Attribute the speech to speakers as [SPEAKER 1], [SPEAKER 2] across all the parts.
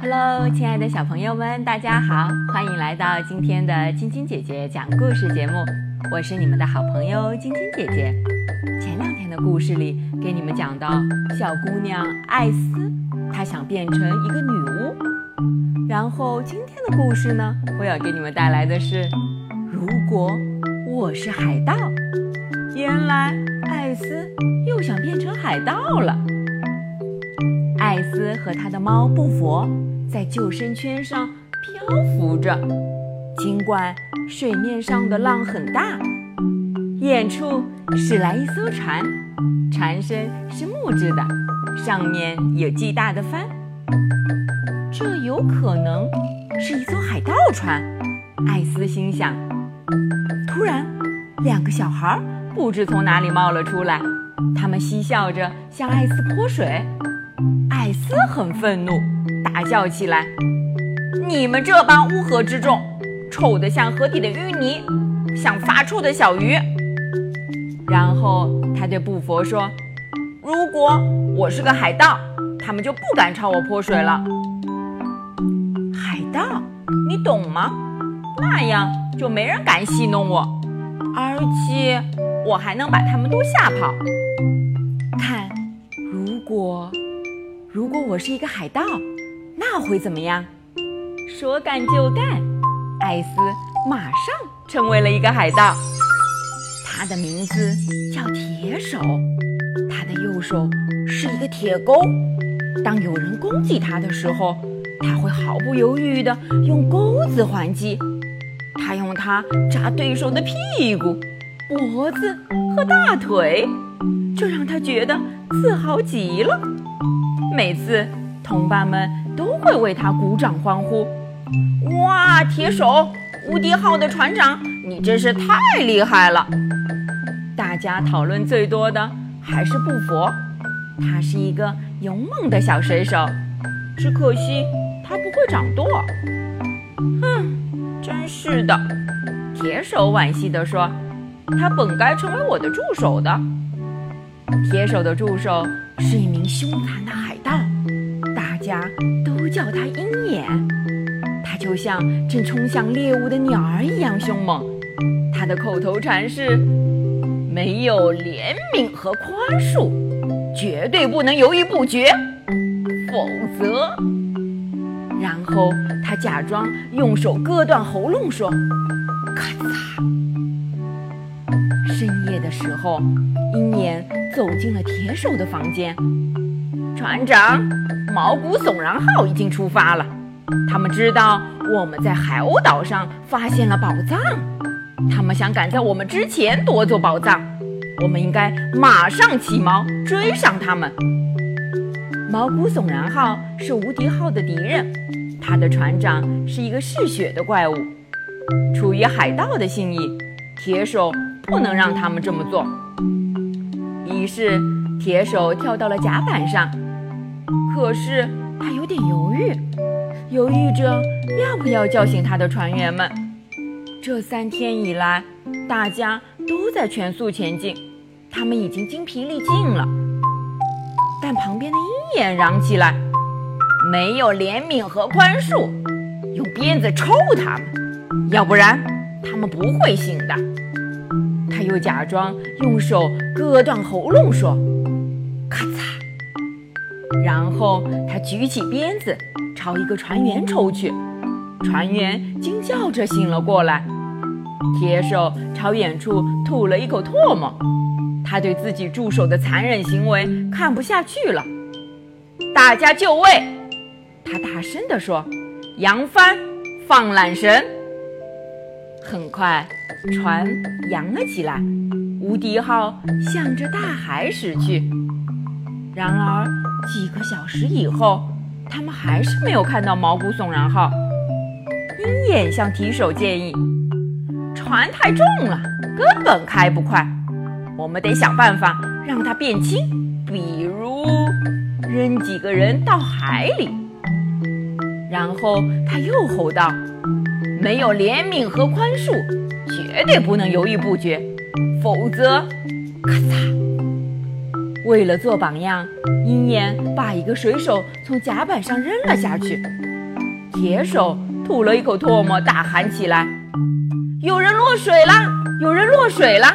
[SPEAKER 1] Hello，亲爱的小朋友们，大家好，欢迎来到今天的晶晶姐姐讲故事节目。我是你们的好朋友晶晶姐姐。前两天的故事里，给你们讲到小姑娘艾斯，她想变成一个女巫。然后今天的故事呢，我要给你们带来的是，如果我是海盗。原来艾斯又想变成海盗了。艾斯和他的猫布佛在救生圈上漂浮着，尽管水面上的浪很大。远处驶来一艘船，船身是木质的，上面有巨大的帆。这有可能是一艘海盗船，艾斯心想。突然，两个小孩不知从哪里冒了出来，他们嬉笑着向艾斯泼水。艾斯很愤怒，大叫起来：“你们这帮乌合之众，臭得像河底的淤泥，像发臭的小鱼！”然后他对布佛说：“如果我是个海盗，他们就不敢朝我泼水了。”海盗，你懂吗？那样就没人敢戏弄我，而且我还能把他们都吓跑。看，如果……如果我是一个海盗，那会怎么样？说干就干，艾斯马上成为了一个海盗。他的名字叫铁手，他的右手是一个铁钩。当有人攻击他的时候，他会毫不犹豫地用钩子还击。他用它扎对手的屁股、脖子和大腿，这让他觉得自豪极了。每次，同伴们都会为他鼓掌欢呼。哇，铁手，无敌号的船长，你真是太厉害了！大家讨论最多的还是布佛，他是一个勇猛的小水手，只可惜他不会掌舵。哼，真是的，铁手惋惜地说：“他本该成为我的助手的。”铁手的助手是一名凶残的海盗，大家都叫他鹰眼。他就像正冲向猎物的鸟儿一样凶猛。他的口头禅是：“没有怜悯和宽恕，绝对不能犹豫不决，否则……”然后他假装用手割断喉咙，说：“咔嚓！”深夜的时候，鹰眼。走进了铁手的房间。船长，毛骨悚然号已经出发了。他们知道我们在海鸥岛上发现了宝藏，他们想赶在我们之前夺走宝藏。我们应该马上起锚追上他们。毛骨悚然号是无敌号的敌人，他的船长是一个嗜血的怪物。出于海盗的信义，铁手不能让他们这么做。于是，铁手跳到了甲板上，可是他有点犹豫，犹豫着要不要叫醒他的船员们。这三天以来，大家都在全速前进，他们已经精疲力尽了。但旁边的鹰眼嚷起来：“没有怜悯和宽恕，用鞭子抽他们，要不然他们不会醒的。”他又假装用手割断喉咙，说：“咔嚓！”然后他举起鞭子朝一个船员抽去，船员惊叫着醒了过来。铁手朝远处吐了一口唾沫，他对自己助手的残忍行为看不下去了。大家就位！他大声地说：“扬帆，放缆绳。”很快。船扬了起来，无敌号向着大海驶去。然而几个小时以后，他们还是没有看到毛骨悚然号。鹰眼向提手建议：“船太重了，根本开不快。我们得想办法让它变轻，比如扔几个人到海里。”然后他又吼道：“没有怜悯和宽恕。”绝对不能犹豫不决，否则，咔嚓！为了做榜样，鹰眼把一个水手从甲板上扔了下去。铁手吐了一口唾沫，大喊起来：“有人落水了！有人落水了！”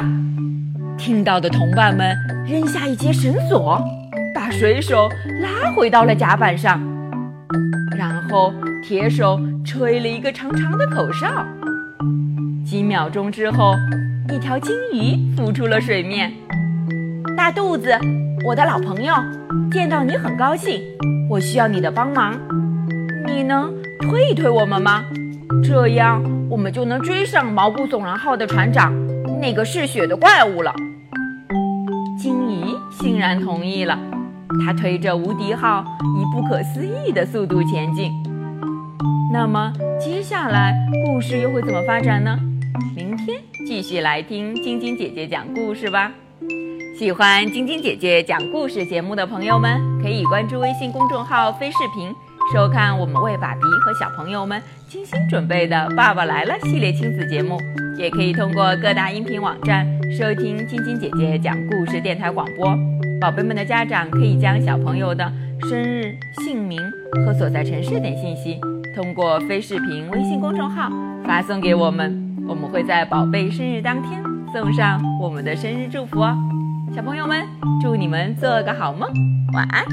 [SPEAKER 1] 听到的同伴们扔下一截绳索，把水手拉回到了甲板上。然后铁手吹了一个长长的口哨。几秒钟之后，一条金鱼浮出了水面。大肚子，我的老朋友，见到你很高兴。我需要你的帮忙，你能推一推我们吗？这样我们就能追上毛骨悚然号的船长那个嗜血的怪物了。金鱼欣然同意了，它推着无敌号以不可思议的速度前进。那么接下来故事又会怎么发展呢？明天继续来听晶晶姐姐讲故事吧。喜欢晶晶姐姐讲故事节目的朋友们，可以关注微信公众号“飞视频”，收看我们为爸比和小朋友们精心准备的《爸爸来了》系列亲子节目。也可以通过各大音频网站收听晶晶姐姐讲故事电台广播。宝贝们的家长可以将小朋友的生日、姓名和所在城市等信息，通过非视频微信公众号发送给我们，我们会在宝贝生日当天送上我们的生日祝福哦。小朋友们，祝你们做个好梦，晚安。